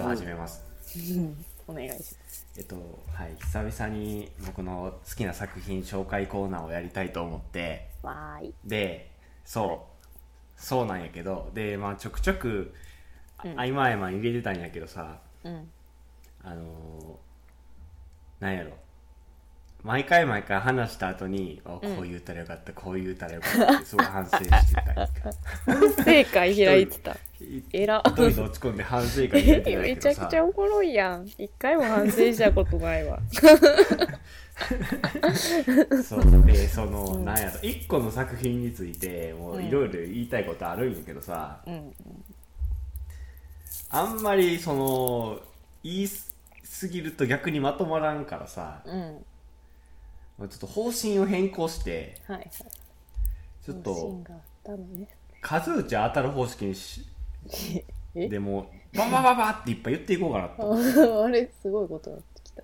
は始めます、お願いします。えっとはい。久々に僕の好きな作品紹介コーナーをやりたいと思って。わーい。でそう。そうなんやけど。でまあちょくちょく、うん。合間合間入れてたんやけどさ。うん。あのー、なんやろ。毎回毎回話した後に、あこう言ったらよかった、こう言ったらよかったってすごい反省してた。反省会開いてたえら一人で落ち込んで反省会やって めちゃくちゃおもろいやん。一回も反省したことないわ。そうでその、うん。なんやろ。一個の作品についてもういろいろ言いたいことあるんやけどさ、うん。あんまりその言いすぎると逆にまとまらんからさ。うん。ちょっと方針を変更してはいはい。ちょっと数打ち当たる方式にしえ でもうババババっていっぱい言っていこうかなと。あれすごいことになってきた。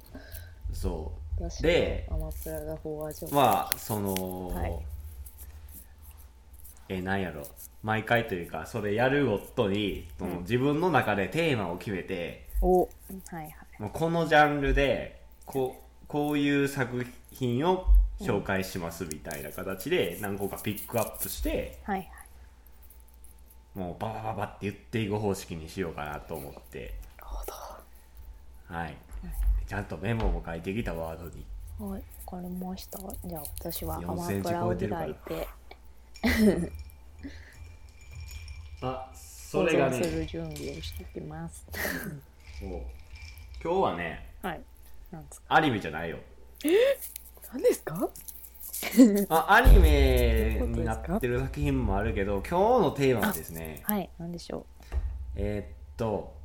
そ私でアマプラが飽和状うまあその、はい。えなんやろ。毎回というかそれやるごとに、そのうん。自分の中でテーマを決めておはいはい。もうこのジャンルでこうこういう作品を紹介しますみたいな形で何個かピックアップしてはいはいもうババババって言っていく方式にしようかなと思って。なるほはい。ちゃんとメモも書いてきたワードに。どはい。わかりましたじゃあ私はア4マプラを開いて。あそれが保存すねる準備をしてきます。そう。今日はねはい。なんですか？アニメじゃないよ。何ですか？あアニメになってる作品もあるけど今日のテーマはですねはい何でしょえーっと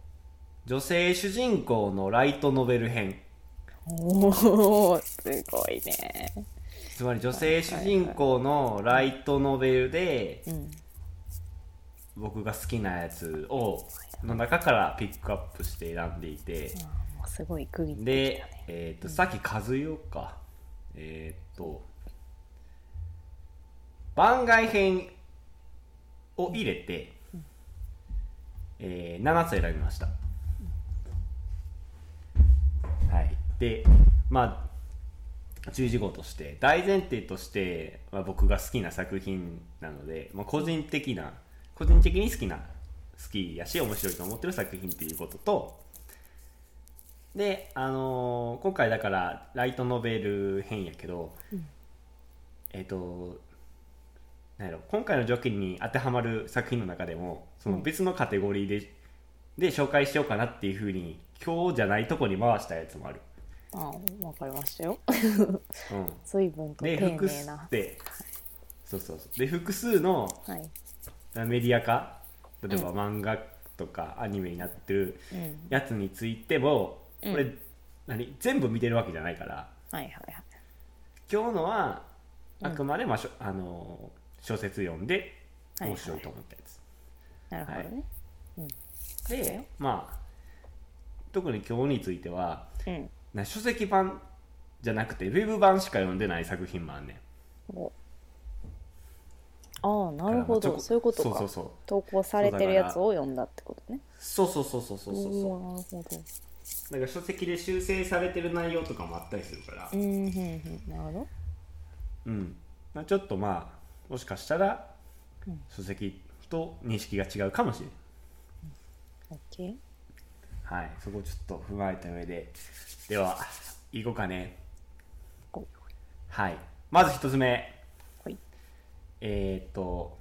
女性主人公のライトノベル編。うおおすごいね。つまり女性主人公のライトノベルでうん。僕が好きなやつをの中からピックアップして選んでいてうすごい区切ってきでたね、えーっとさっき数えようか。えーっと番外編を入れて、えー7つ選びました。はい。でまあ注意事項として大前提として、まあ、僕が好きな作品なので、まあ、個人的な個人的に好きな好きやし面白いと思ってる作品っていうこととで、あのー今回だからライトノベル編やけど、うん。えっ、となんやろ今回の条件に当てはまる作品の中でもその別のカテゴリーで,、で紹介しようかなっていうふうに今日じゃないとこに回したやつもある、あーわかりましたよ。うん、随分と丁で複数寧なでそうそうそう。で複数のはい。メディア化例えば漫画とかアニメになってるうん。やつについても、うん。これ何全部見てるわけじゃないから。はいはいはい。今日のはうん。あくまで、まあしょあのー小説読んではい面白いと思ったやつ、なるほどね、でまあ特に今日についてはうん。な書籍版じゃなくてウェブ版しか読んでない作品もあんねん。お。ああなるほど。そういうことか。そうそうそう。投稿されてるやつを読んだってことね。そうそうそうそうそうそうそう。なるほど。だから書籍で修正されてる内容とかもあったりするから。うんうんうん。なるほど。うん、まあ、ちょっとまあもしかしたらうん。書籍と認識が違うかもしれない、オッケーはい。そこをちょっと踏まえた上で。では行こうかね。はい。まず一つ目。ほい。えー、っと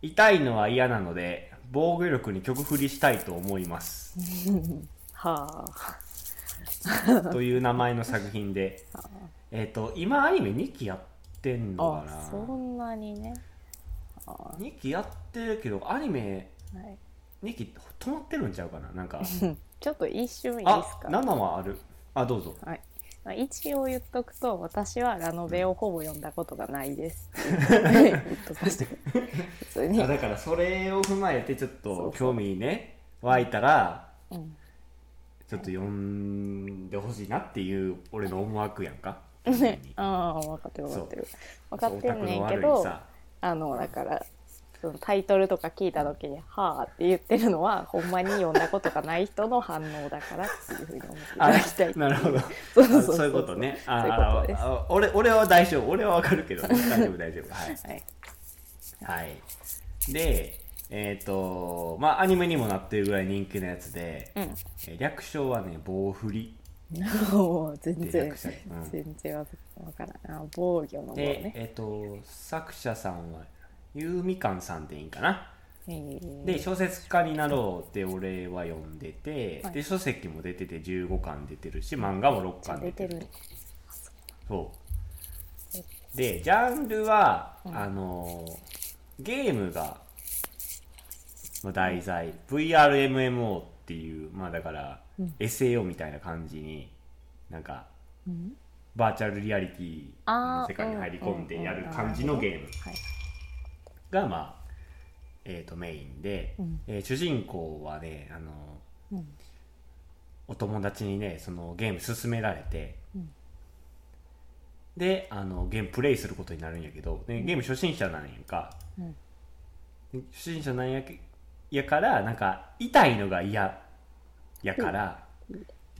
痛いのは嫌なので防御力に曲振りしたいと思います。はあ。という名前の作品で。えーっと今アニメ2期やってんのかあそなんなにね。あ2期やってるけどアニメはい。2期止まってるんちゃうかな。なんか。ちょっと一瞬いいあですか？7はある。あどうぞ。はい。まあ一応言っとくと私はラノベをほぼ読んだことがないです。普通に。あだからそれを踏まえてちょっと興味ね湧いたらうん。ちょっと読んでほしいなっていう俺の思惑やんか。ねああ分かってる分かってる。分かってんねんけどさ。あのだからそのタイトルとか聞いた時に「はあ」って言ってるのはほんまに読んだことがない人の反応だからっていうふうに思っていただきたい なるほど。そうそうそうあそういうことね。あそういうことです。あ俺俺は大丈夫。俺はわかるけど、ね、大丈夫大丈夫。はい。はい。はいでえっ、とまあアニメにもなってるぐらい人気のやつで、うん。えー略称はね棒振り 全で然全然わからんあ防御の棒で、ねえっ、と作者さんはゆうみかんさんでいいんかな？えーで小説家になろうって俺は読んでて、はい。で書籍も出てて15巻出てるし漫画も6巻出てるそう。でジャンルは、うん。あのゲームがの題材。VRMMO っていうまあだから、うん SAO みたいな感じになんかうん。バーチャルリアリティの世界に入り込んでやる感じのゲーム。はいがまあえー、とメインで、うん。えー主人公はねあのうん。お友達にねそのゲーム勧められて、うん。であのゲームプレイすることになるんやけど、でゲーム初心者なんやんか。うん。初心者なんやけやからなんか痛いのが嫌やから、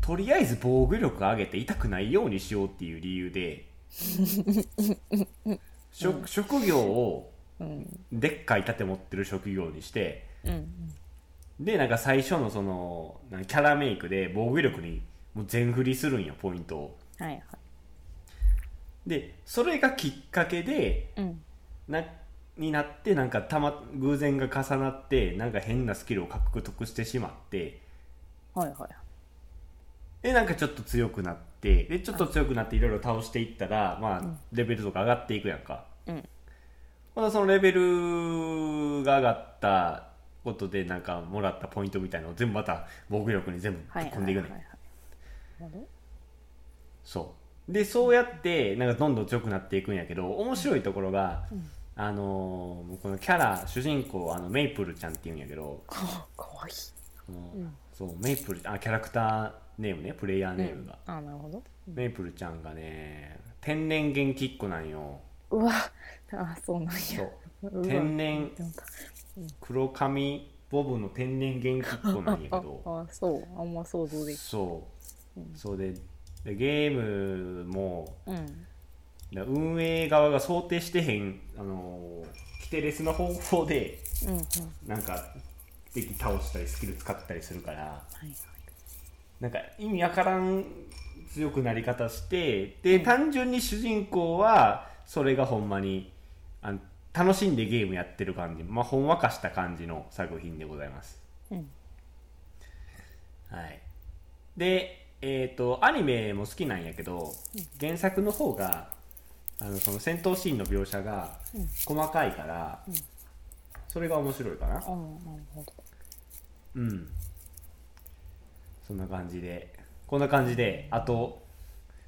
とりあえず防御力上げて痛くないようにしようっていう理由で 職職業をうん。でっかい盾持ってる職業にしてうんでなんか最初のそのキャラメイクで防御力にもう全振りするんやポイントを。はいはい。でそれがきっかけでうん。なになってなんかたま偶然が重なってなんか変なスキルを獲得してしまってはいはい。でなんかちょっと強くなってでちょっと強くなっていろいろ倒していったらまあレベルとか上がっていくやんか。うん。まだそのレベルが上がったことでなんかもらったポイントみたいなのを全部また防御力に全部はい突っ込んでいくねん。はいはいなるほど。そう。でそうやってなんかどんどん強くなっていくんやけど面白いところが、うん。あのーこのキャラ主人公あのメイプルちゃんっていうんやけど。かかわいい。うんそうメイプルあキャラクターネームねプレイヤーネームが、あなるほど。メイプルちゃんがね天然元気っ子なんよ。うわ。あそうなんや。そう。天然黒髪ボブの天然元気っ子なんやけあどあそう。あんま想像できそう、うん。そうででゲームもうん。だ運営側が想定してへん、あのーキテレスの方法でうんうん。なんか敵倒したりスキル使ったりするからなんか意味わからん強くなり方してで単純に主人公はそれがほんまにあの楽しんでゲームやってる感じ、まあ、ほんわかした感じの作品でございます。うん。はい、で、えー、とアニメも好きなんやけど原作の方があのその戦闘シーンの描写がうん。細かいから、うん。それが面白いかな。あなるほどうん。そんな感じで。こんな感じであと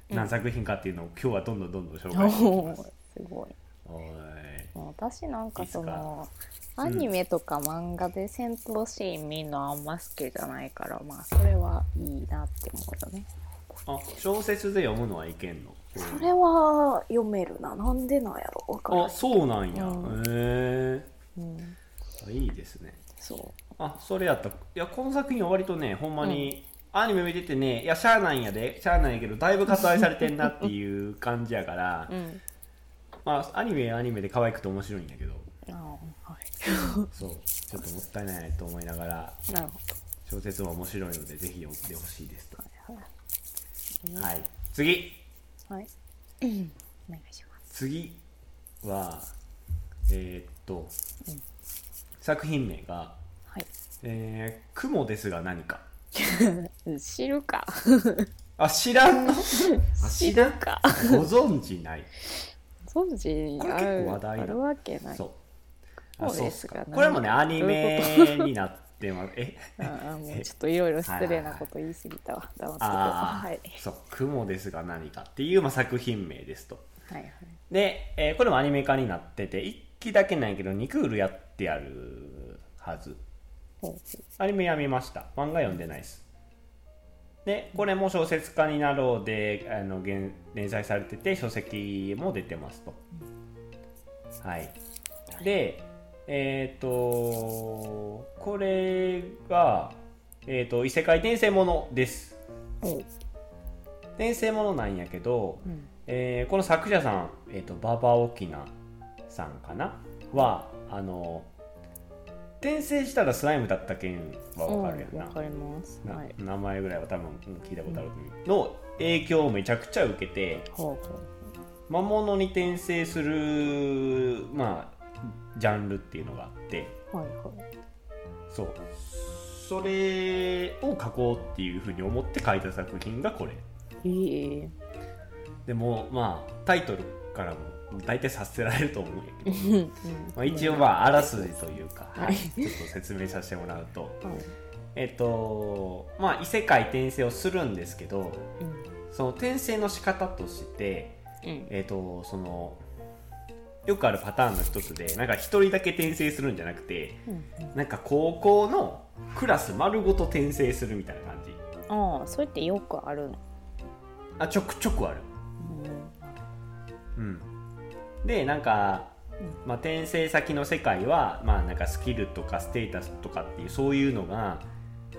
何作品かっていうのを今日はどんどんどんどん紹介していきおすすごい。おい。私なんかそのか？アニメとか漫画で戦闘シーン見るのあんま好きじゃないからまあそれはいいなって思うよね。あ小説で読むのはいけんの？それは読めるな。なんでなんやろ？わからあんそうなんや、うへうん。えいいですね。そあそれやった。いやこの作品は割とねほんまに、アニメ見ててねいやしゃあないんやで。しゃあないんやけどだいぶ割愛されてんなっていう感じやからう うん。まあアニメはアニメで可愛くて面白いんやけど。あはい。そう。ちょっともったいないと思いながらなるほ小説は面白いのでぜひ読んでほしいですと。どはい。はい。次。はい。う んお願いします。次はえーっと、作品名がはい「えー、雲ですが何か。知るか」あ知らんの？あ知らん？かご存知ない？存じこれ結構話題だ。あるわけない。そう。そうあそうっですか。これもねアニメになってます。え？ああもうちょっといろいろ失礼なこと言い過ぎたわ。黙っててああ、はいそう「雲ですが何か」っていう、まあ、作品名ですと。はいはい。で、えーこれもアニメ化になってて1期だけなんやけど2クールやってやるはずアニメは見ました。漫画読んでないです。でこれも小説家になろうであの連連載されてて書籍も出てますと。はい。でえっ、とこれが、えー、と異世界転生ものです。転生ものなんやけど、うん。えーこの作者さん、えー、と馬場沖縄さんかな？はあの転生したらスライムだった件は分かるやんな。わかります。なはい。名前ぐらいは多分うん聞いたことある。の影響をめちゃくちゃ受けて魔物に転生するまあジャンルっていうのがあってうはいはい。そうそれを書こうっていうふうに思って書いた作品がこれええでもまあタイトルからも大体察せられると思うん。やけど、まあ、一応まああらすじというか、はい。はい、ちょっと説明させてもらうと。はい。えっとまあ異世界転生をするんですけどその転生の仕方としてうん。えっとそのよくあるパターンの一つでなんか一人だけ転生するんじゃなくてうん。なんか高校のクラス丸ごと転生するみたいな感じ。ああそれってよくあるの？あちょくちょくある。うん。うんでなんか、まあ、転生先の世界は、まあ、なんかスキルとかステータスとかっていうそういうのが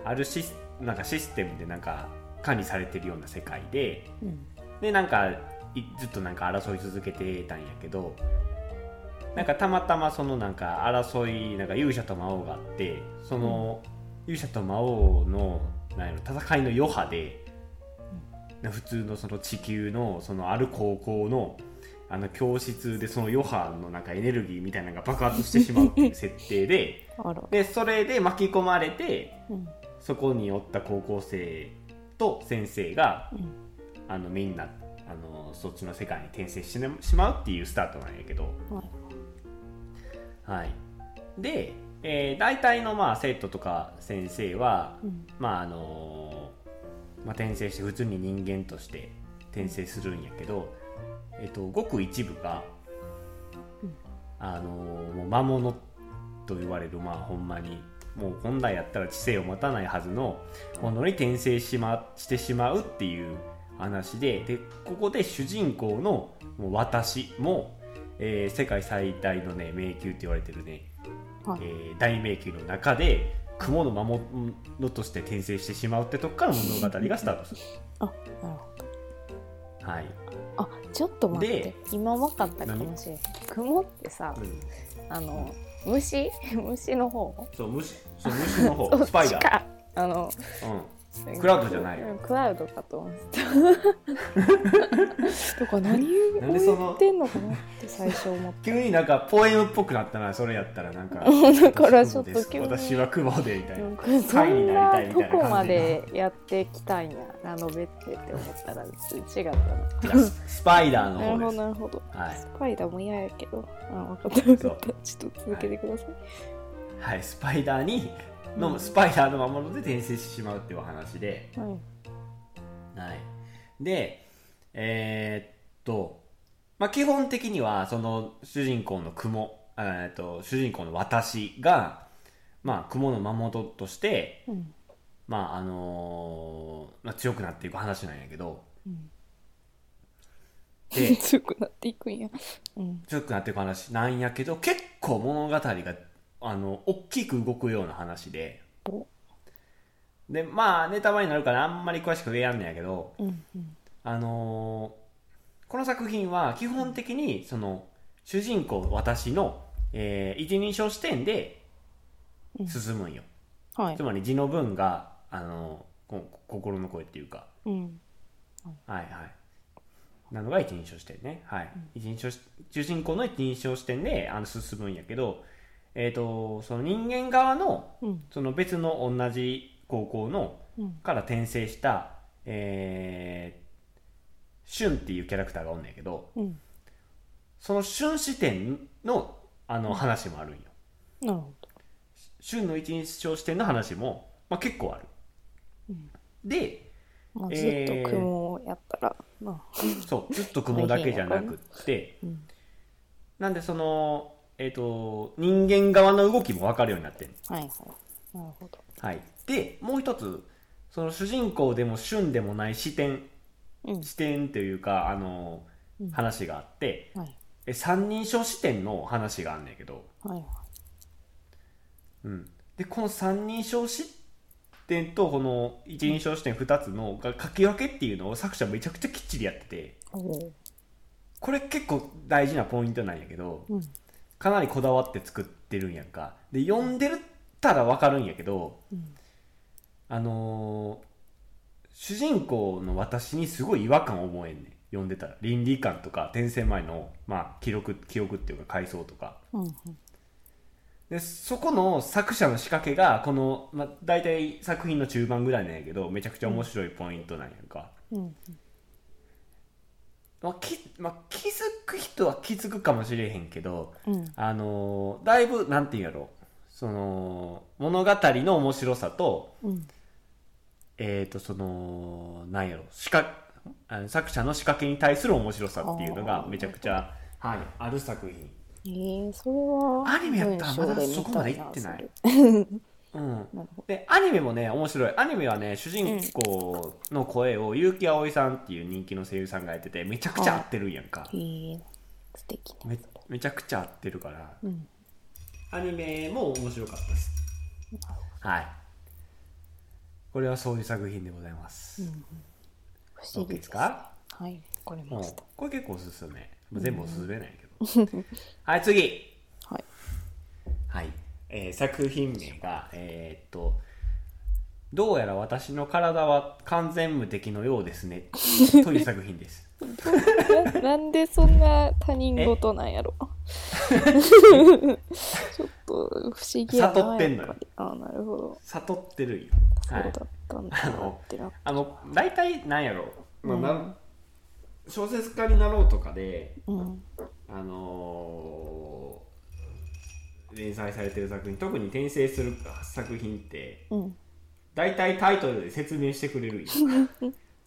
あるシスなんかシステムでなんか管理されてるような世界でうん。でなんかいずっとなんか争い続けてたんやけどなんかたまたまそのなんか争いなんか勇者と魔王があってその勇者と魔王のなんやろ戦いの余波で普通のその地球のそのある高校のあの教室でその余波のなんかエネルギーみたいなのが爆発してしまうっていう設定で でそれで巻き込まれてうん。そこにおった高校生と先生がうん。あのみんなあのそっちの世界に転生してしまうっていうスタートなんやけど、はい。はい、で、えー、大体のまあ生徒とか先生は、うん。まああのまあ、転生して普通に人間として転生するんやけど、えっとごく一部が、うん。あのもう魔物と言われるまあほんまに。もう本来やったら知性を持たないはずのものに転生し,、ま、してしまうっていう話ででここで主人公のもう私も、えー世界最大のね迷宮って言われてるね、はい。えー大迷宮の中で雲の魔物として転生してしまうってとこから物語がスタートする。あなるほど。はい。あちょっと待ってで今分かったかもしれない。雲ってさうん。あの虫？虫の方？そう虫そう虫の方。スパイダー、あのうん、クラウドじゃないうんクラウドかと思ってた。とか何を言ってんのかなって最初思って。急になんかポエムっぽくなったなそれやったらなんか。だからちょっと急に。私は雲でみたいな。そなこまでやってきたんやラノベってって思ったら違ったいやスパイダーのななるほ方ですどなるほど。はい。スパイダーも嫌やけど。あ分かった。分かったちょっと続けてください、はい、スパイダーにの、うん。スパイダーの魔物で転生してしまうっていうお話で、はい。はい、でえーっと、まあ、基本的にはその主人公の雲えーっと主人公の私が、まあ、雲の魔物として、うん。まああのーまあ、強くなっていく話なんやけど。うん。で 強くなっていくんや。うん。強くなっていく話なんやけど結構物語があの大きく動くような話で。お。でまあネタバレになるからあんまり詳しく言えやんねんやけどうんうん。あのーこの作品は基本的にその主人公私の、えー一人称視点で進むんよ、はい。つまり字の文が、あのーこ心の声っていうか。うん。はいはい。なのが一人称視点ね。はい、一人称し主人公の一人称視点であの進むんやけどえっ、とその人間側のうん。その別の同じ高校のうんから転生した、えー、シュンっていうキャラクターがおんねんけどうん。そのシュン視点のあの話もあるんよ。なるほど。シュンの一人称視点の話も、まあ、結構ある、うん。でまあ、えずっーと雲をやったら、まあ。そうずっと雲だけじゃなくって うん。なんでそのえっ、と人間側の動きも分かるようになってるはいはい。なるほど。はい。でもう一つその主人公でもシュンでもない視点。うん。視点というかあのうん。話があって、はい。え三人称視点の話があんねんけど。はいはい。うん、でこの三人称視点とこの一人称視点2つのが書き分けっていうのを作者めちゃくちゃきっちりやってて。これ結構大事なポイントなんやけどうんかなりこだわって作ってるんやんか。で読んでるったら分かるんやけどうん。あのー主人公の私にすごい違和感を覚えんねん。読んでたら。倫理観とか転生前の、まあ、記録記憶っていうか回想とか。うんでそこの作者の仕掛けがこの、まあ、大体作品の中盤ぐらいなんやけどめちゃくちゃ面白いポイントなんやんか、うんまあきまあ、気づく人は気づくかもしれへんけどうん。あのーだいぶなんていうんやろその物語の面白さとうん。えっ、とそのなんやろ仕掛あの作者の仕掛けに対する面白さっていうのがめちゃくちゃ、はい、ある作品。えー、それはアニメやったらまだそこまで見行ってないうん。でアニメもね面白い。アニメはね主人公の声を結城葵さんっていう人気の声優さんがやっててめちゃくちゃ合ってるんやんか。へえ素敵ね。めめちゃくちゃ合ってるから。うん。アニメも面白かったです。はい。これはそういう作品でございます、不思議です。か？はいわかりうんました。これ結構おすすめ。全部おすすめなんやけど、はい次。はい。はい、えー作品名がえーっとどうやら私の体は完全無敵のようですね。という作品です。ななんでそんな他人事なんやろ？ちょっと不思議やな悟ってんのよ。あなるほど。悟ってるんよ。そうだはいったんだ。なあのってなあの大体なんやろ、まあうん。な小説家になろうとかでうん。あのー連載されてる作品特に転生する作品ってうん。大体タイトルで説明してくれるん。よ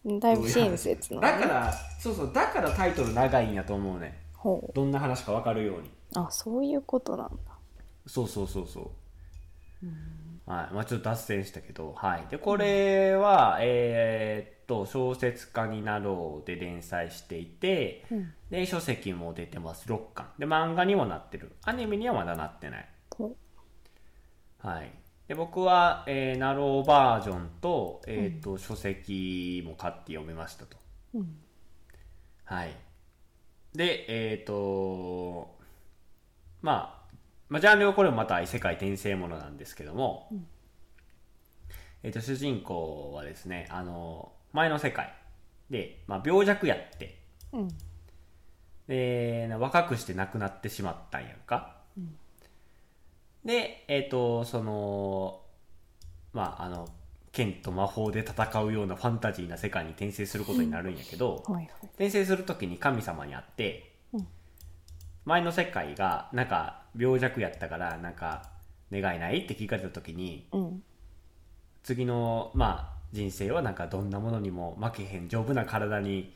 だいぶ親切なだからそうそうだからタイトル長いんやと思うねほう。どんな話か分かるように。あそういうことなんだ。そうそうそうそう、はい。まあちょっと脱線したけど。はい。でこれはえーっと小説家になろうで連載していて、うん。で書籍も出てます。6巻。で漫画にもなってる。アニメにはまだなってない。ほはい。で僕は、えー、ナローバージョンと,、えーと書籍も買って読めましたと。ううん。はい。でえっ、とまあまあジャンルはこれもまた異世界転生ものなんですけども、うん。えー、と主人公はですねあの前の世界。で、まあ、病弱やって。うん。で若くして亡くなってしまったんやんか、うん。でえっ、とそのまああの剣と魔法で戦うようなファンタジーな世界に転生することになるんやけど、はいはい。転生する時に神様に会って、うん。前の世界がなんか病弱やったからなんか願いない？って聞かれた時にうん。次のまあ人生はなんかどんなものにも負けへん丈夫な体に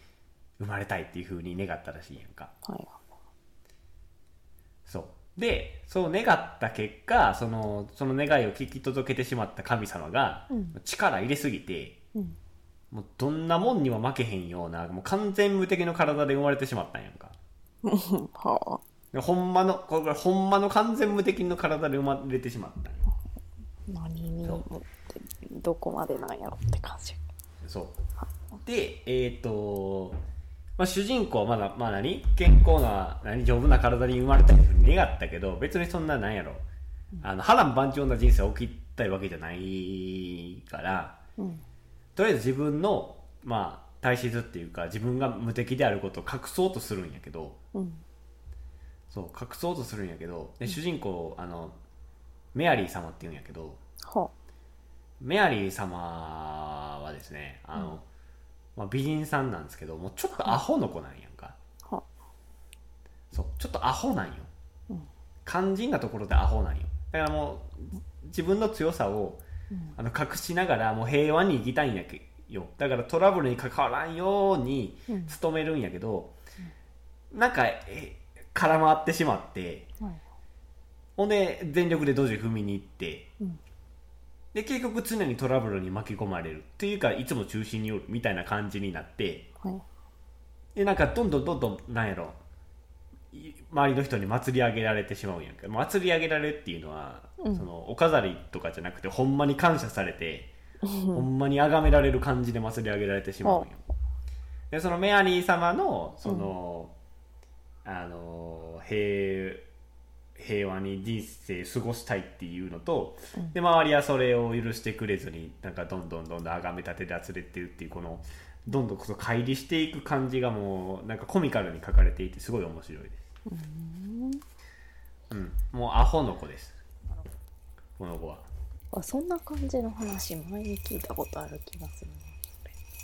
生まれたいっていう風に願ったらしいやんか。はいはい。そう。でそう願った結果そのその願いを聞き届けてしまった神様がうん。力入れすぎてうん。もうどんなもんにも負けへんようなもう完全無敵の体で生まれてしまったんやんか。はあ。でほんまのこれほんまの完全無敵の体で生まれてしまったんや。何にどこまでなんやろって感じ。そう。でえっ、と、まあ、主人公はまだまあ何？健康な何？丈夫な体に生まれたいというふうに願ったけど別にそんななんやろ。あの波乱万丈な人生を送りたいわけじゃないからうん。とりあえず自分のまあ体質っていうか自分が無敵であることを隠そうとするんやけどうん。そう隠そうとするんやけどで主人公あのメアリー様っていうんやけどはメアリー様はですねあの、まあ、美人さんなんですけどもうちょっとアホの子なんやんか。あは。そうちょっとアホなんよ、うん。肝心なところでアホなんよ。だからもう自分の強さをうん。あの隠しながらもう平和に生きたいんやけよ。だからトラブルに関わらんようにうん。努めるんやけど、なんかえ絡まってしまってはい。ほんで全力でドジ踏みに行ってうんで結局常にトラブルに巻き込まれるっていうかいつも中心におるみたいな感じになってはい。でなんかどんどんどんどんなんやろ。い周りの人に祭り上げられてしまうんやんか。祭り上げられるっていうのは、うん。そのお飾りとかじゃなくてほんまに感謝されて、ほんまに崇められる感じで祭り上げられてしまうんよでそのメアリー様のその、あの平平和に人生過ごしたいっていうのと、うん。で周りはそれを許してくれずになんかどんどんどんどん崇め立てであつれてるっていうこのどんどんこそ乖離していく感じがもうなんかコミカルに書かれていてすごい面白いです、うん、もうアホの子です。この子は。あそんな感じの話前に聞いたことある気がする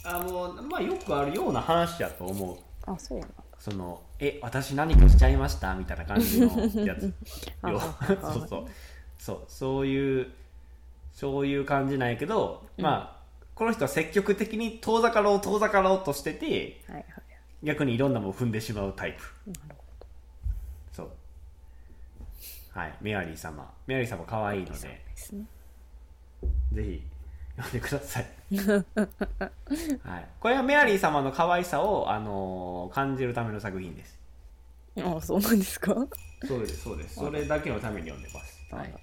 あもうまあよくあるような話だと思う。なあそうな。んだその「え私何かしちゃいました?」みたいな感じのやつ。そうそう。そう。そういうそういう感じなんやけど、うん。まあこの人は積極的に遠ざかろう遠ざかろうとしててはいはい。逆にいろんなものを踏んでしまうタイプ。そう。はい。メアリー様。メアリー様可愛いので。ね。ぜひ読んでください、はい、これはメアリー様の可愛さを、あのー感じるための作品です。あそうなんですか？そうですそうです。それだけのために読んでます。はい、は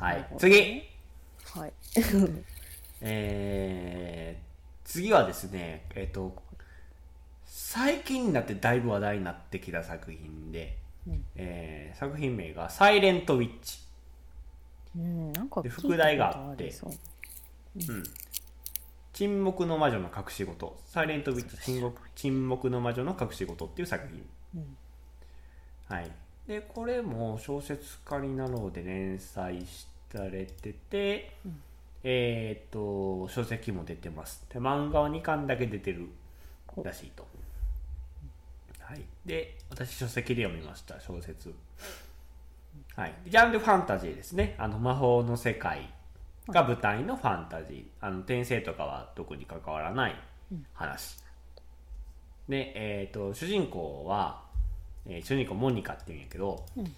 ない次。はい。えー次はですねえっ、と最近になってだいぶ話題になってきた作品で、うん。えー作品名が「サイレント・ウィッチ」うんなんかで副題があってううん。沈黙の魔女の隠し事。サイレント・ウィッチ沈黙沈黙の魔女の隠し事っていう作品。うん。はい。でこれも小説家になろうで連載されてて、うん。えーっと書籍も出てます。で漫画は2巻だけ出てるらしいと。はい。で私書籍で読みました小説。はい。ジャンルファンタジーですね。あの魔法の世界が舞台のファンタジー。あの転生とかは特に関わらない話、で、えー、と主人公は、えー主人公モニカっていうんやけど、うん。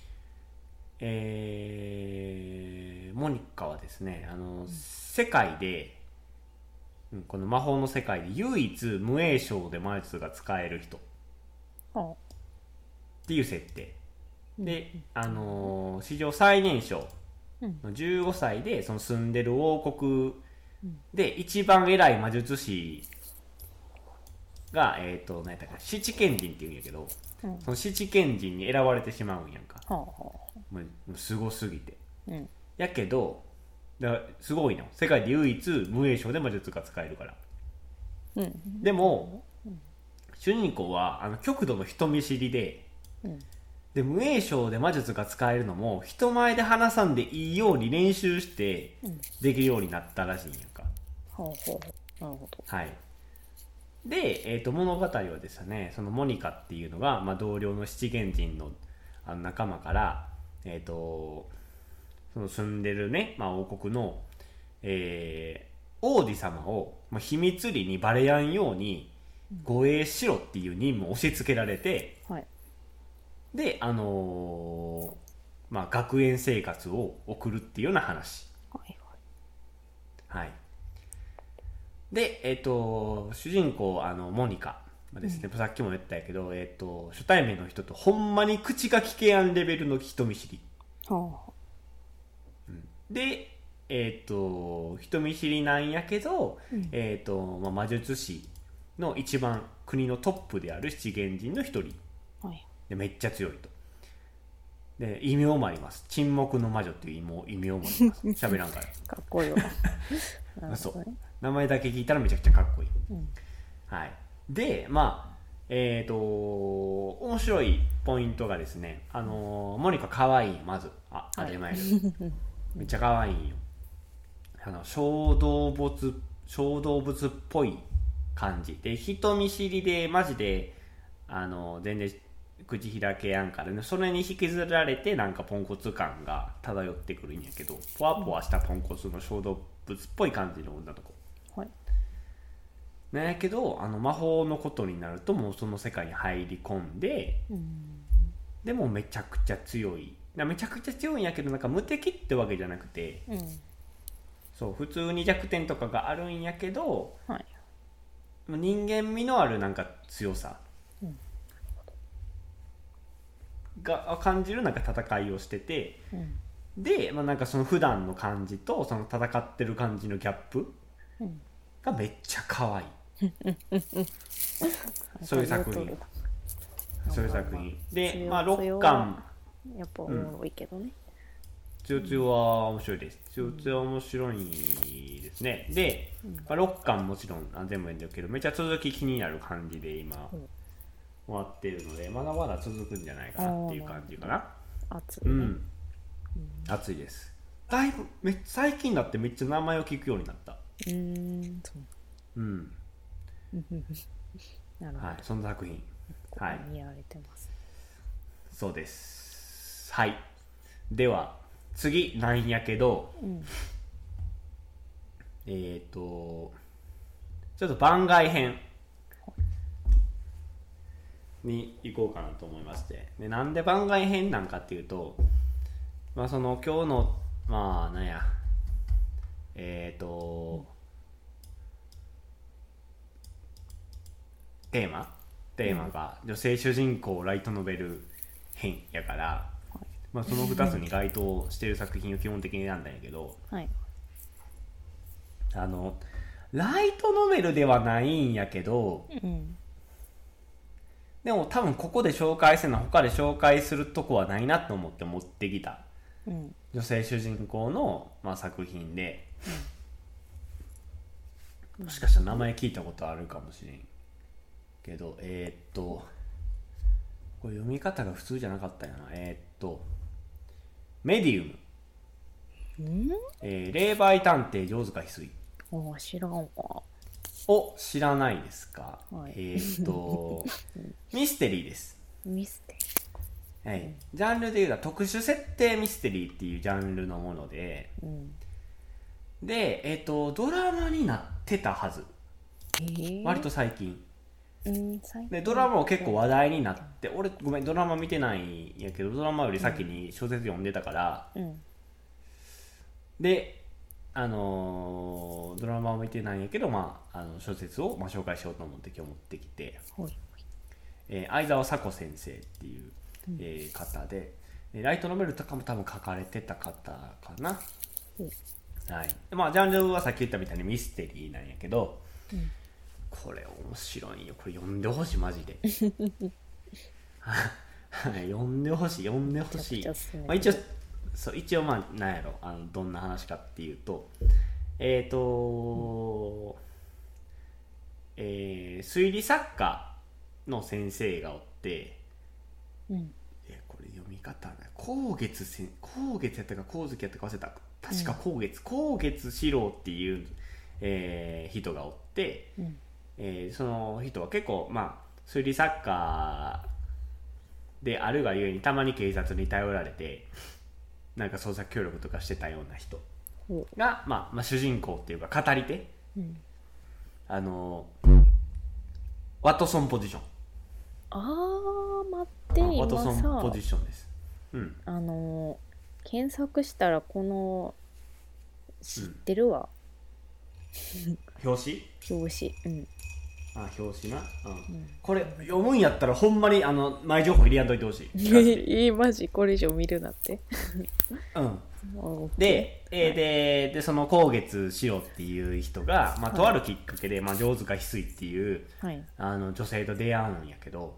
えーモニカはですねあの、世界で、うんこの魔法の世界で唯一無栄称で魔術が使える人。っあていう設定。で、あのー史上最年少うんの15歳でその住んでる王国で一番偉い魔術師が、えっ、と、何やったかな、七賢人っていうんやけど、うんその七賢人に選ばれてしまうんやんか。はあはもうもうすごすぎて。あうんやけど、だすごいの。世界で唯一無栄称で魔術が使えるから。うんでも、主人公はあの極度の人見知りで、うんで無栄称で魔術が使えるのも人前で話さんでいいように練習してうんできるようになったらしいんやんか。はあはあなるほどはい。で、えー、と物語はですね、そのモニカっていうのが、まあ、同僚の七賢人のあの仲間から、えっ、と、その住んでるね、まあ、王国の、えー王子様を、まあ、秘密裏にバレやんように護衛しろっていう任務を押し付けられて、はいで、あのーまあ、学園生活を送るっていうような話。はいはいはい。で、えっ、と、主人公、あの、モニカはですね、さっきも言ったけど、えっ、と、初対面の人とほんまに口が聞けやんレベルの人見知り。はで、えっ、と、人見知りなんやけど、うんえっ、と、まあ、魔術師の一番国のトップである七元人の一人。で、めっちゃ強いと。で、異名もあります。沈黙の魔女っていう異名異名もあります。喋らんから。かっこいいわ なるそう名前だけ聞いたらめちゃくちゃかっこいい。うんはい、でまあえっ、と面白いポイントがですねあのーモニカ可愛いまずあ当たり前です、めっちゃ可愛いんよあの小動物小動物っぽい感じで人見知りでマジであの全然口開けやんからね。それに引きずられてなんかポンコツ感が漂ってくるんやけどポワポワしたポンコツの小動物っぽい感じの女の子。はい。なんやけどあの魔法のことになるともうその世界に入り込んでうん。でもめちゃくちゃ強い。なめちゃくちゃ強いんやけどなんか無敵ってわけじゃなくてうん。そう普通に弱点とかがあるんやけどはい。人間味のあるなんか強さ、うんが感じるなんか戦いをしててうん。で、まあ、なんかその普段の感じとその戦ってる感じのギャップうん。がめっちゃ可愛い。そういう作品。そういう作品。で強まあ6強巻。やっぱおもろいけどね、つよつよは面白いです。つよつよは面白いですね。で、まあ、6巻もちろんあ全部読んでるけど、めっちゃ続き気になる感じで今、うん終わってるので、まだまだ続くんじゃないかなっていう感じかな。熱いうね、ん。熱いです。だいぶめ、最近だってめっちゃ名前を聞くようになった。うーんそううん。なるほど、はい、そんな作品。はい見られてますそうです。はい。では、次なんやけど、うんえっ、と、ちょっと番外編に行こうかなと思いまして。で、なんで番外編なんかっていうと、まあその今日の、まあなんや、えっ、と、テーマ？テーマが女性主人公ライトノベル編やから、まあその2つに該当してる作品を基本的に選んだんやけど、はい。あの、ライトノベルではないんやけど、うんでも多分ここで紹介するのは他で紹介するとこはないなと思って持ってきた。うん。女性主人公の、まあ、作品で、もしかしたら名前聞いたことあるかもしれんけどえーっとこれ読み方が普通じゃなかったよな。えーっとメディウム、うん？えー霊媒探偵上塚翡翠。ああ知らんわを知らないですか、はい。えーっと ミステリーです。ミステはい、ジャンルでいうと特殊設定ミステリーっていうジャンルのものでリーうん。で、えっとドラマになってたはず。えー、割と最近。うん最近。でドラマも結構話題になって俺ごめんドラマ見てないんやけどドラマより先に小説読んでたから、うん。であのードラマを見てないんやけど、まあ、あの小説を、まあ、紹介しようと思って今日持ってきて、ほい。えー相沢佐子先生っていう、えー方で、えーライトノベルとかも多分書かれてた方かな、うん。はい。でまあ、ジャンルはさっき言ったみたいにミステリーなんやけど、うん。これ面白いよ。これ読んでほしいマジで。はい。読んでほしい読んでほしい。まあ、一応そう一応まあなんやろあのどんな話かっていうとえっ、とえー推理作家の先生がおってうん。えこれ読み方な光月せん光月やったか光月やったか忘れた。確か光月、光月四郎っていう、えー人がおって、うん。えーその人は結構まあ推理作家であるがゆえにたまに警察に頼られてなんか捜査協力とかしてたような人ほが、まあ、まあ主人公っていうか語り手。ううん。あのワトソンポジション。あー待ってワ今トソンポさジションです。うん。あのー検索したらこの知ってるわ、表紙？表紙。うんあ表紙な、うん。うん。これ読むんやったらほんまにあの前情報入れやんといてほしい、えー、マジこれ以上見るなって。うん、で,、えーででその光月しろっていう人が、まあ、とあるきっかけで、まあ、上塚翡翠っていうーはい。あの女性と出会うんやけど、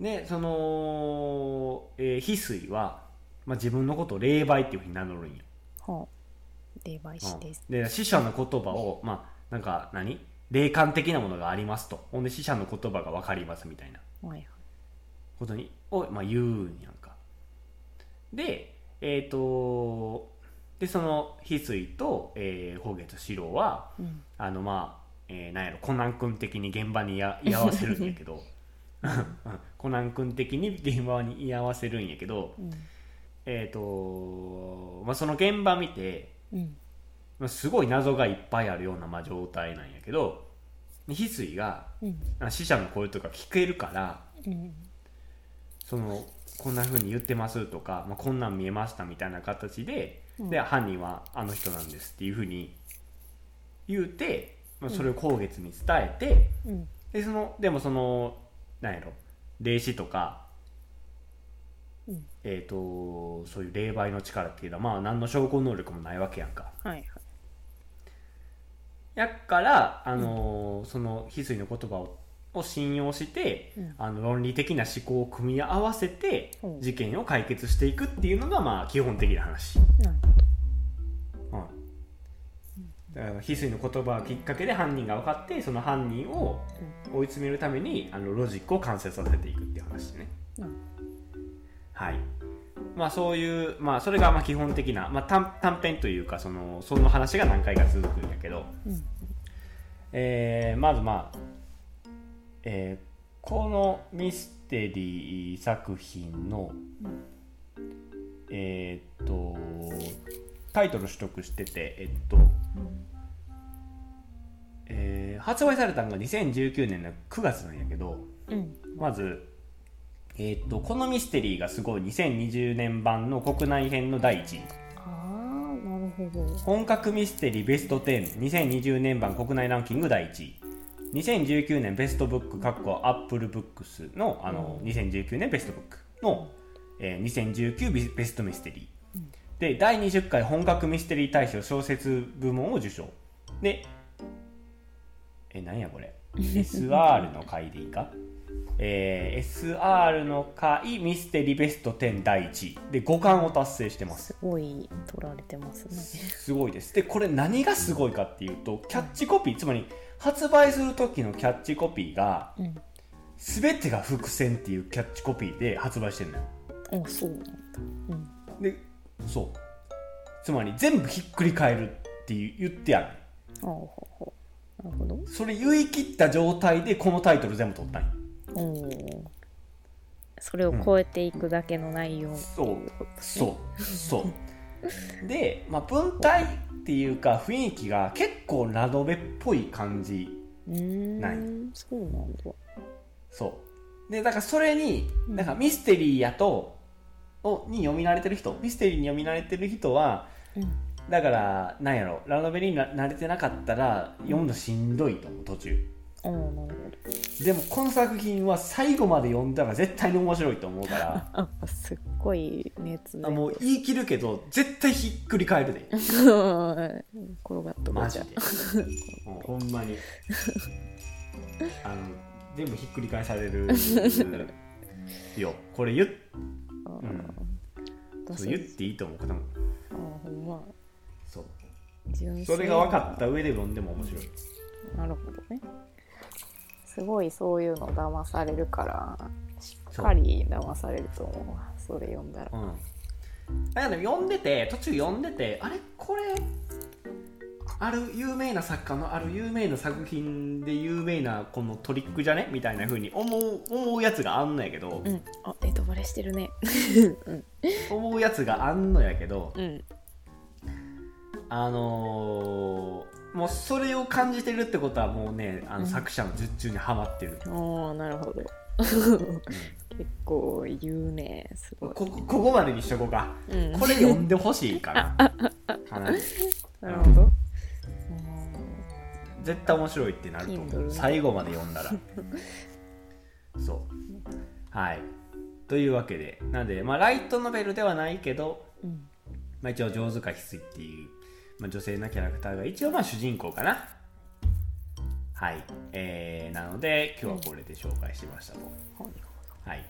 でその、えー翡翠は、まあ、自分のことを霊媒っていうふうに名乗るんよ。はあ。霊媒師です、うん。で死者の言葉をまあなんか何？霊感的なものがありますと。ほんで死者の言葉が分かりますみたいな。ことにを、まあ、言うんやんか。でえっ、とでその翡翠と、えー、宝月四郎はうん。あのまあ、えーなんやろコナン君的に現場に居合 居合わせるんやけど。う んコナン君的に現場に居合わせるんやけどうん。えっ、と、まあ、その現場見てうん。まあすごい謎がいっぱいあるようなまあ状態なんやけど翡翠がうん。あ死者の声とか聞けるからうん。そのこんな風に言ってますとか、まあ、こんなん見えましたみたいな形で,、うん。で犯人はあの人なんですっていう風に言うて、まあ、それを光月に伝えて、うん。でそのでもそのなんやろ霊視とか、うん。えっ、とそういう霊媒の力っていうのはまあ何の証拠能力もないわけやんか。はいはいやから、あのーその翡翠の言葉をを信用して、うん。あの論理的な思考を組み合わせてう。ん事件を解決していくっていうのがまあ基本的な話、なるうん、だから翡翠の言葉がきっかけで犯人が分かってその犯人を追い詰めるためにあのロジックを完成させていくっていう話でね、うんはいまあそういうまあそれがまあ基本的な、まあ、短短編というかそのその話が何回か続くんやけど、うん。えーまずまあ、えーこのミステリー作品の、えーっとタイトル取得しててえっと、えー発売されたのが2019年の9月なんやけど。うん。まず、えーっとこのミステリーがすごい2020年版の国内編の第1位。ああなるほど。本格ミステリーベスト102020年版国内ランキング第1位。2019年ベストブックかっこアップルブックスのあの、2019年ベストブックの、えー2019ビベストミステリー、で第20回本格ミステリー大賞小説部門を受賞。でえなんやこれ？SR の回でいいか？えー SR の回ミステリーベスト10第1位で5冠を達成してます。すごい取られてますね。すごいです。でこれ何がすごいかっていうとキャッチコピーつまり発売する時のキャッチコピーがうん「全てが伏線」っていうキャッチコピーで発売してるのよ。あそうなんだ。うん。でそう。つまり全部ひっくり返るって言ってやる。ああなるほど。それ言い切った状態でこのタイトル全部取ったんよそれを超えていくだけの内容。っていう。ことですねそう。そう。で、まあ、文体っていうか雰囲気が結構ラノベっぽい感じないそうなんだ。そう。でだからそれにうんなんかミステリーやとをに読み慣れてる人ミステリーに読み慣れてる人はうん。だからなんやろラノベにな慣れてなかったら読むのしんどいと思う途中なるほどでもこの作品は最後まで読んだら絶対に面白いと思うから。あすっごい熱あもう言い切るけど絶対ひっくり返るで。転がっとマジで。もうほんまに。あの全部ひっくり返される。よ。これ言っうん。私そう言っていいと思う多分あほんま。そう。それが分かった上で読んでも面白い。なるほどねすごいそういうの騙されるからしっかり騙されると思うわそれ読んだら。うん。だから読んでて途中読んでてあれ？これ？ある有名な作家のある有名な作品で有名なこのトリックじゃね？みたいな風に思う思うやつがあんのやけど、うん。あネタバレしてるね。う ん思うやつがあんのやけど。うん。あのーもうそれを感じてるってことはもうねあうん。の作者の術中にはまってる、ああなるほど。結構言うねすごい。ここここまでにしとこうか。うん。これ読んでほしいかなかなりなるほど。絶対面白いってなると思う。最後まで読んだら。そう。はい。というわけで。なんで、まあ、ライトノベルではないけど、うん。まあ、一応上手か翡翠っていう、まあ、女性のキャラクターが一応まあ主人公かな。はい。えー、なので今日はこれで紹介しましたと、はい。はい、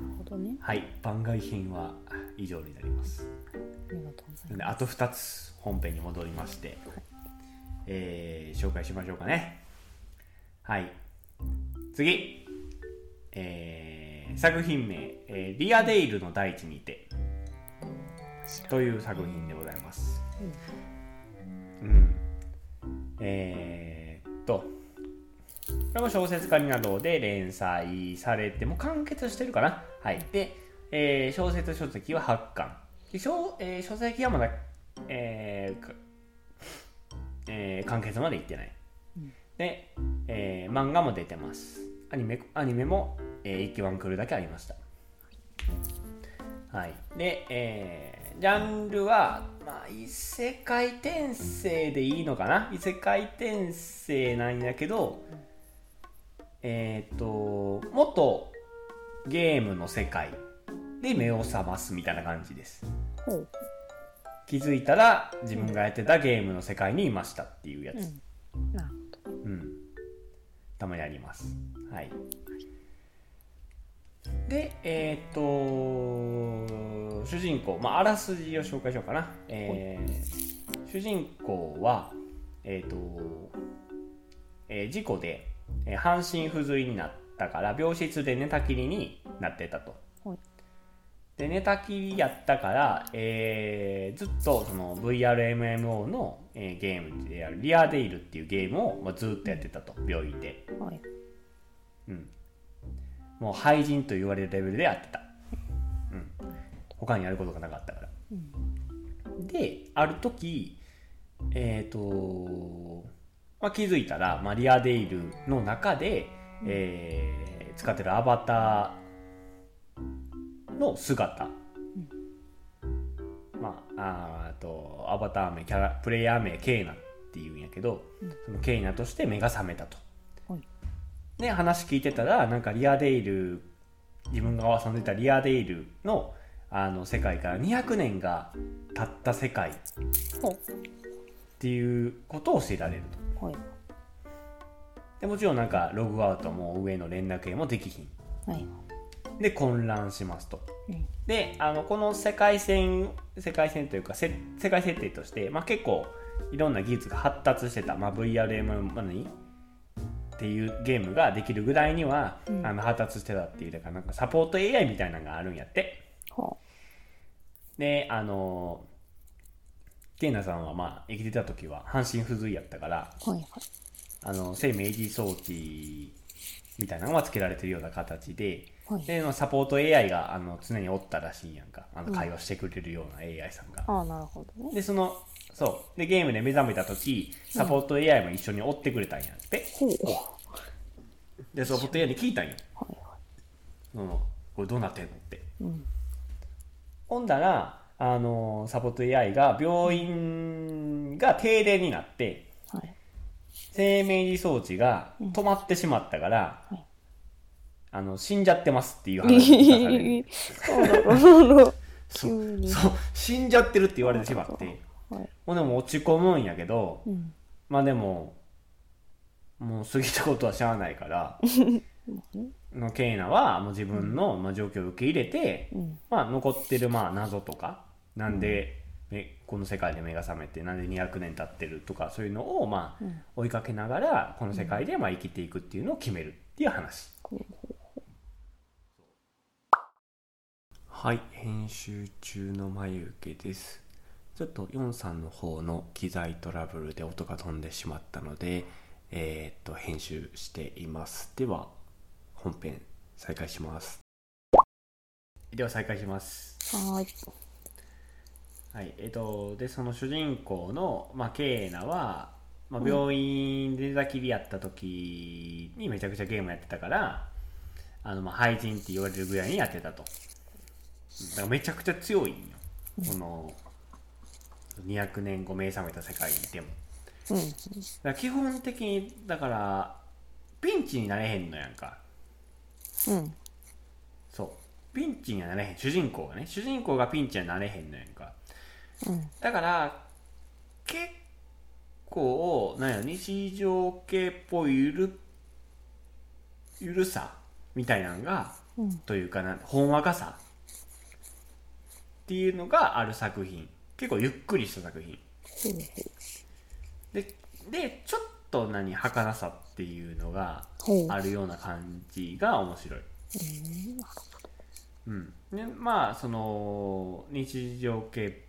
なるほどね。はい、番外編は以上になります。ありがとうございまあと2つ本編に戻りまして、えー紹介しましょうかね。はい。次、えー作品名、えーリアデイルの大地にて」という作品でございますうん。えーっと。これも小説家になどで連載されてもう完結してるかな。はい。で、えー小説書籍は8巻。で小,、えー書籍はまだ、えーかえー完結までいってない、で、えー漫画も出てます。アニメアニメも、えー、1話来るだけありました。はい。で、えージャンルは、まあ、異世界転生でいいのかな？異世界転生なんやけどえっ、と元ゲームの世界で目を覚ますみたいな感じです。気づいたら自分がやってたゲームの世界にいましたっていうやつ。うん。なるほど。うん、たまにあります。はいでえっ、と主人公まああらすじを紹介しようかな、えー主人公はえっ、と、えー事故で、えー半身不随になったから病室で寝たきりになってたと。はい。で寝たきりやったから、えーずっとその VRMMO の、えーゲームであるリアデイルっていうゲームを、まあ、ずっとやってたと病院で、はい。うん、もう廃人と言われるレベルでやってた、うん、他にやることがなかったから、である時えっ、と、まあ、気づいたら、まあ、リアデイルの中で、えー使ってるアバターの姿、まあ、あーあとアバター名キャラプレイヤー名ケイナっていうんやけど、そのケイナとして目が覚めたと。はいで話聞いてたらなんかリアデイル自分が遊んでたリアデイルのあの世界から200年が経った世界っほていうことを教えられると。うはいでもちろんなんかログアウトも上の連絡へもできひん。はいで混乱しますと。うんであのこの世界線世界線というかせ世界設定として、まあ、結構いろんな技術が発達してた、まあ、VRM 何っていうゲームができるぐらいには、うん。あの発達してたっていうだからなんかサポート AI みたいなのがあるんやって。ほであのケイナさんはまあ生きてた時は半身不随やったからうはいはい。あの生命維持装置みたいなのがつけられてるような形で、はい。でサポート AI があの常におったらしいんやんか。あの会話してくれるような AI さんが、ああなるほどね。でそのそう。でゲームで目覚めた時サポート AI も一緒に追ってくれたんやって、ほう。はいでサポート AI に聞いたんよ。はそのこれどうなってんのって。いうん。ほんだらあのサポート AI が病院が停電になってはい。生命維持装置が止まってしまったから、はい。あの死んじゃってますっていう話が出される。そうそう 死んじゃってるって言われてしまってはい。ほんでも落ち込むんやけどうん。まあでももう過ぎたことはしゃあないから のケイナはもう自分の、まあ、状況を受け入れて、うん。まあ、残ってるまあ謎とかなんで、めこの世界で目が覚めてなんで200年経ってるとかそういうのをまあうん。追いかけながらこの世界でまあ生きていくっていうのを決めるっていう話。ほうはい、編集中の眉毛です。ちょっとヨンさんの方の機材トラブルで音が飛んでしまったので、えーっと、編集しています。では、本編再開します。では再開します。はーいはい、えっと、で、その主人公の、まあ、ケイナは、まあ、病院で寝たきりやった時にめちゃくちゃゲームやってたから、あの、まあ、廃人って言われるぐらいにやってたと。だからめちゃくちゃ強いんよ。この、200年後目覚めた世界にいても。うんだから基本的に、だから、ピンチになれへんのやんか。うんそう。ピンチにはなれへん。主人公がね。主人公がピンチにはなれへんのやんか。うんだから結構なんや日常系っぽいゆるゆるさみたいなのがうんというかなほんわかさっていうのがある作品結構ゆっくりした作品。ででちょっと何儚さっていうのがあるような感じが面白い。うん。でまあその日常系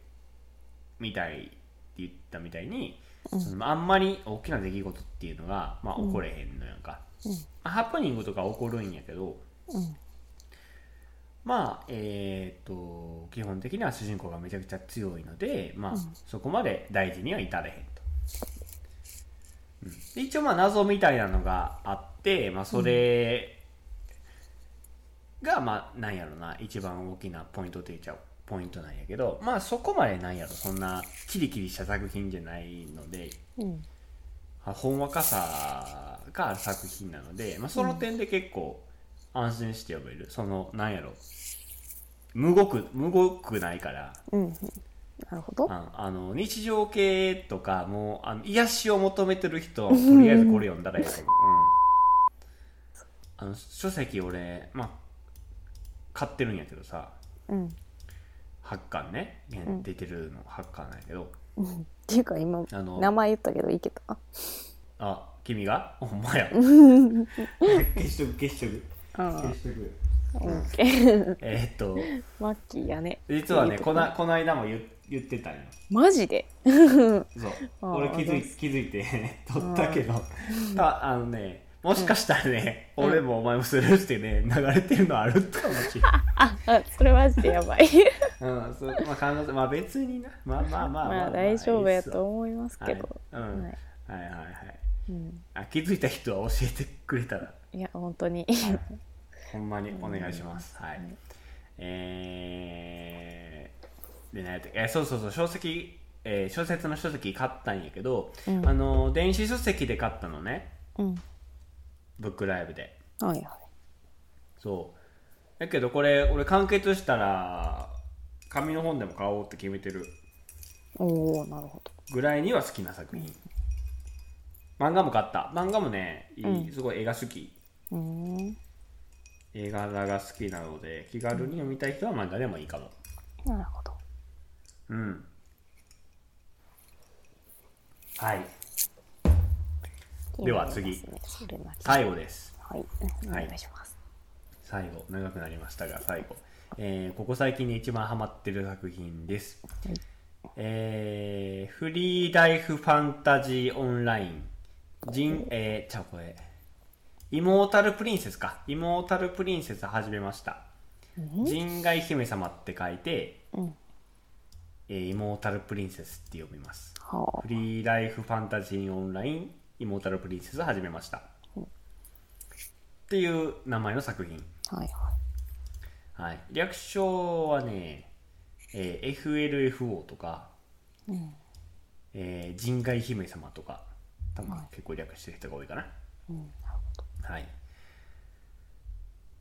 みたいって言ったみたいに、うん。そのあんまり大きな出来事っていうのが、まあ、うん。起これへんのやんか、うん。まあハプニングとか起こるんやけどうんまあえっ、と基本的には主人公がめちゃくちゃ強いので、まあうん。そこまで大事には至れへんと、うん、で一応まあ謎みたいなのがあって、まあ、それがまあなんやろな一番大きなポイントと言っちゃうポイントなんやけどまあそこまでなんやろそんなキリキリした作品じゃないのでうほんわかさがある作品なので、まあ、その点で結構、安心して読める。そのなんやろ。無動く無動くないから。うんうん。なるほど。ああの日常系とかもうあの癒しを求めてる人はとりあえずこれ読んだらいいと思う、うん、あの書籍俺まあ買ってるんやけどさ。うん。8巻ね、ん。出てるの8巻なんやけど。うんっていうか今あの名前言ったけどいけた？あ君が？ほんまや。消しとく消しとく。あ消しとくあオッケーえーっと。マッキーやね。実はねこ。こなこの間も言言ってたんよ。マジで？そう。あー俺気づい気づいて 撮ったけど。たあのねもしかしたらね、うん。俺もお前もスルーしてね流れてるのあるかもしれないああそれマジでやばい。うんそうまあ可能性まあ別にな。まあまあまあまあ大丈夫やと思思いますけど、はいうん。はい。はいはいはい。うん、あ気づいた人は教えてくれたら。いや本当にほんまにお願いします。はいはい。えー、でね、えーそうそうそう、書籍、えー小説の書籍買ったんやけど、うんあの、電子書籍で買ったのね、うんブックライブで。はいはいそう。だけどこれ、俺完結したら、紙の本でも買おうって決めてるおおなるほどぐらいには好きな作品。漫画も買った。漫画もね、いい、うんすごい絵が好き。うーん映画が好きなので、気軽に読みたい人は漫画でもいいかも。なるほどうん。はい。では次最後です。はいお願いします、最後、長くなりましたが、最後。えーここ最近で一番ハマってる作品です。はいえーフリーライフファンタジーオンライン。人、えー、ちゃうこれ。イモータルプリンセスか。イモータルプリンセス始めました。人外姫様って書いて、うんえーイモータルプリンセスって読みます。はフリーライフファンタジーオンラインイモータルプリンセス始めました。っていう名前の作品。あはいははい。略称はね、えー FLFO とか、いうんえー人外姫様とか、多分結構略してる人が多いかな。うんはい。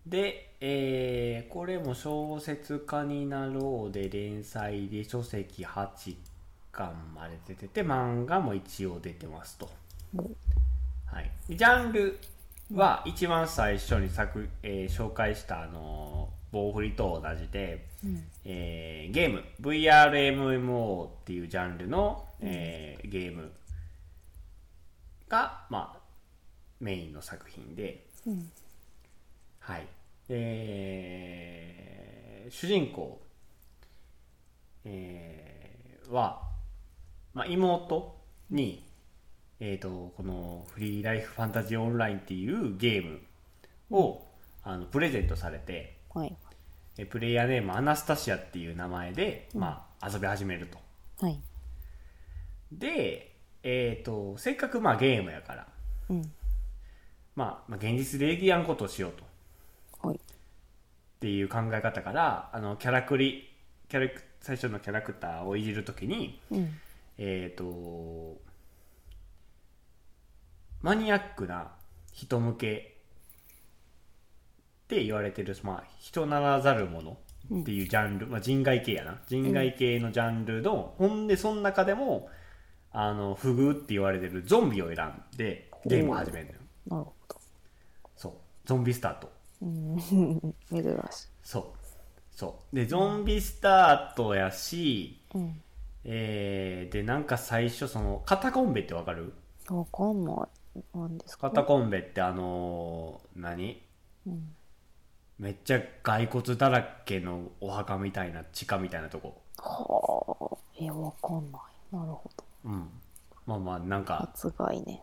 で、えーこれも小説家になろうで連載で書籍8巻まで出てて、漫画も一応出てますと。どはい、ジャンルは一番最初に作、えー紹介したあの棒振りと同じで、うんえーゲーム VRMMO っていうジャンルの、えーゲームが、まあ、メインの作品で、うん。はい。えー主人公、えーは、まあ、妹に、えー、とこのフリーライフファンタジーオンラインっていうゲームを、あのプレゼントされてはい。えプレイヤーネームアナスタシアっていう名前で、まあ、遊び始めると。はい。で、えー、とせっかくまあゲームやから、うんまあ、まあ現実できやんことをしようと。はい。っていう考え方からあのキャラクリキャラク最初のキャラクターをいじるときにうん。えっ、とマニアックな人向けって言われてる、まあ、人ならざるものっていうジャンル、まあ、人外系やな。人外系のジャンルの、ほんでその中でもあの不遇って言われてるゾンビを選んでゲームを始めるのよゾンビスタート。うん。珍しいそう。そう。でゾンビスタートやし、うん。えーでなんか最初そのカタコンベってわかる？わかんない。何ですか？カタコンベってあのー何？うん。めっちゃ骸骨だらけのお墓みたいな地下みたいなとこ。はあ。えわかんない。なるほど。うん。まあまあなんか初概念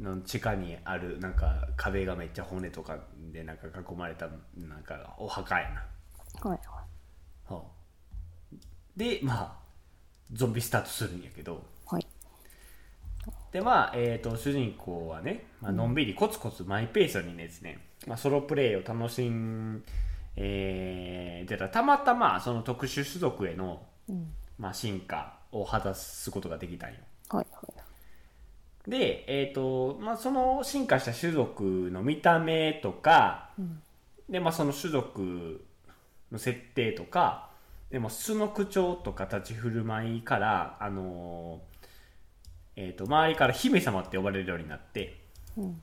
の地下にあるなんか壁がめっちゃ骨とかでなんか囲まれたなんかお墓やな。はいはそう。でまあゾンビスタートするんやけど。いはい。でまあ、えー、と主人公はね、まあのんびりコツコツマイペースにですね、まあ、ソロプレイを楽しんえー、でたたまたまその特殊種族への、うん。まあ、進化を果たすことができたんよで、えーとまあ、その進化した種族の見た目とか、うん。でまあその種族の設定とかでも素の口調とか立ち振る舞いからあのえー、と周りから姫様って呼ばれるようになって、うん。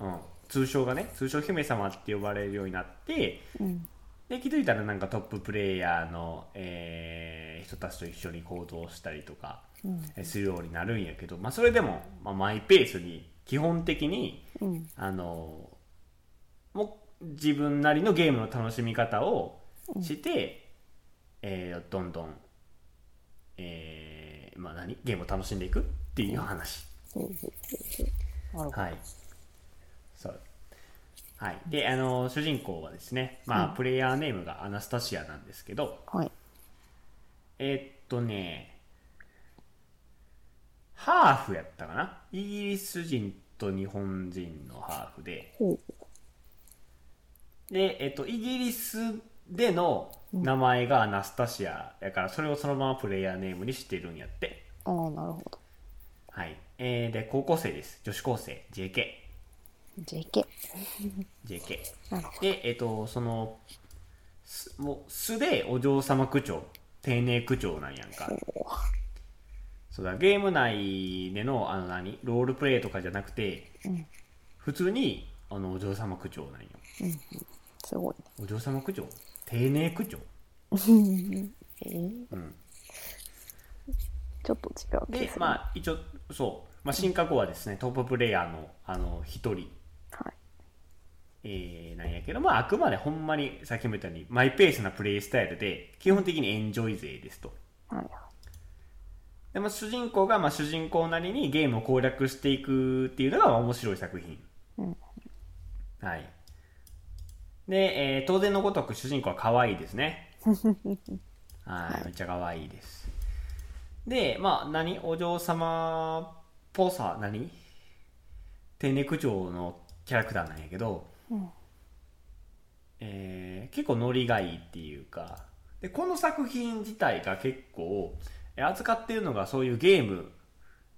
うん、通称がね通称姫様って呼ばれるようになってうん。で気づいたらなんかトッププレイヤーの、えー人たちと一緒に行動したりとかするようになるんやけど、まあ、それでも、まあ、マイペースに基本的にうん。あのもう自分なりのゲームの楽しみ方をして、えーどんどん、えーまあ何？ゲームを楽しんでいくっていう話、はい。そう。はい。であの主人公はですねまあ、プレイヤーネームがアナスタシアなんですけどはい。えーっとねハーフやったかな？イギリス人と日本人のハーフで。で、えっと、イギリスでの名前がアナスタシアやからそれをそのままプレイヤーネームにしてるんやって。ああなるほど。はい、えー、で高校生です。女子高生。JK JK JK なるほでえっとそのすもう素でお嬢様口調丁寧口調なんやんか。どそうだゲーム内でのあの何ロールプレイとかじゃなくて、うん。普通にあのお嬢様口調なんよ。すごい。お嬢様口調？丁寧口調？ね えー？うん。ちょっと違う気でがする。まあ一応そう、まあ、進化後はですねトッププレイヤーのあの一人、はい。えーなんやけど、まあ、あくまでほんまにさっきも言ったようにマイペースなプレイスタイルで基本的にエンジョイ勢ですと。はいでも主人公がまあ主人公なりにゲームを攻略していくっていうのがまあ面白い作品、うん。はい。で、えー当然のごとく主人公は可愛いですね。はい。めっちゃ可愛いです。でまあ何？お嬢様っぽさ何？丁寧口調のキャラクターなんやけど、うん。えー結構ノリがいいっていうかでこの作品自体が結構え扱ってるのがそういうゲーム。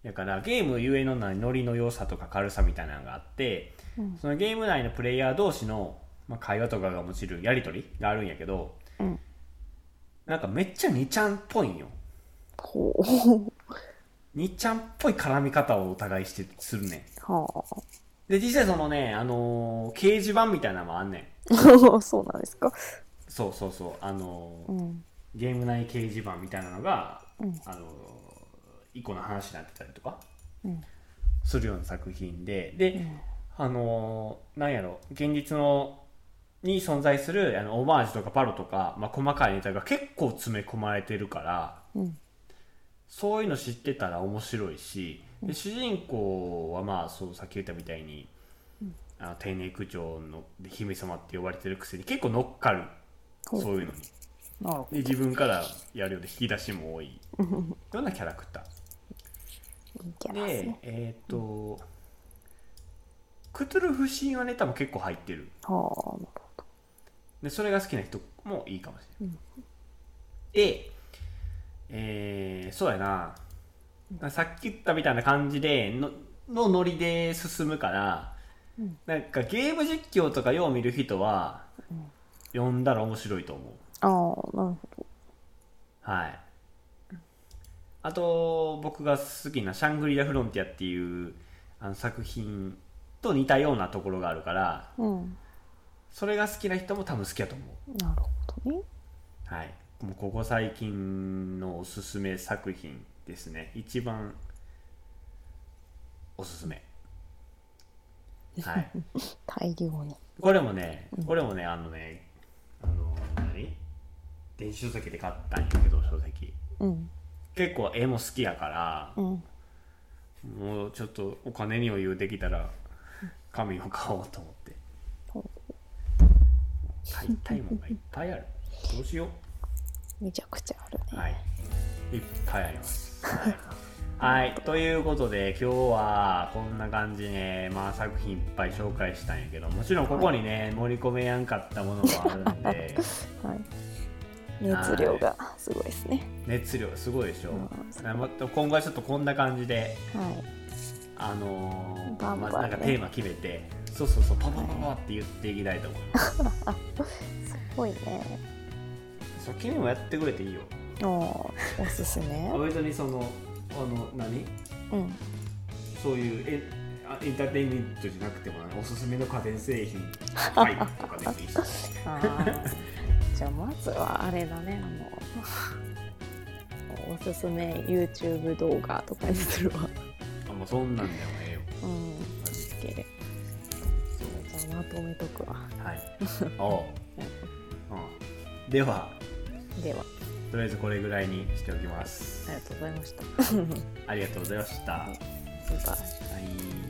やからゲームゆえのなノリの良さとか軽さみたいなのがあって、うん。そのゲーム内のプレイヤー同士の、まあ、会話とかがもちろんやり取りがあるんやけどうん。なんかめっちゃ2ちゃんっぽいんよ。ほう。2ちゃんっぽい絡み方をお互いしてするね。んはで実際そのねあのー掲示板みたいなのもあんねん。あ そうなんですか？そうそうそう。あのーうん。ゲーム内掲示板みたいなのが、うんあの一個の話になってたりとかうん。するような作品でで、ん。あのなんやろ現実のに存在するあのオマージュとかパロとか、まあ、細かいネタが結構詰め込まれてるからうん。そういうの知ってたら面白いしで主人公はまあそうさっき言ったみたいに、あの丁寧区長ので姫様って呼ばれてるくせに結構乗っかる。そういうのに。なるほで自分からやるようで引き出しも多い。ようなキャラクターでねえっ、とクトゥルフ神話ネタも結構入ってる。はあなるほど。でそれが好きな人もいいかもしれない、でえーそうやな。さっき言ったみたいな感じでののノリで進むから、うん。なんかゲーム実況とかよう見る人は、読んだら面白いと思うああなるほどはい。あと、僕が好きなシャングリラ・フロンティアっていうあの作品と似たようなところがあるから、うんそれが好きな人も多分好きだと思なるほどねう。はい。もうここ最近のおすすめ作品ですね。一番おすすめ。はい。大量にこれもね、これもね、あのね、あの、何電子書籍で買ったんやけど、書籍。うん。結構絵も好きやから、うん。もうちょっとお金に余裕できたら紙を買おうと思って。買いたいもんがいっぱいある。どうしよめちゃくちゃあるね。うはい。いっぱいあります。はい、はい、ということで今日はこんな感じで、まあ、作品いっぱい紹介したんやけどもちろんここにね盛り込めやんかったものもあるんで。はい熱量がすごいですね。熱量すごいでしょ、うん。今後はちょっとこんな感じではい。あのーバンバンね。まあ、なんかテーマ決めてそうそうそうパパパパって言っていきたいと思います。すごいね。そう君もやってくれていいよ。おーおすすめ？あ別にそのあの何？うん。そういうエンあエンターテインメントじゃなくてもおすすめの家電製品タイプとかでもいいし じゃあまずはあれだね。あの おすすめ YouTube 動画とかにするわ。あもうそんなんでもええよ。うん。オッケーじゃあまとめとくわ。はい。おう、うん、ではでは。とりあえずこれぐらいにしておきます。ありがとうございました。ありがとうございました。はバイバイ。い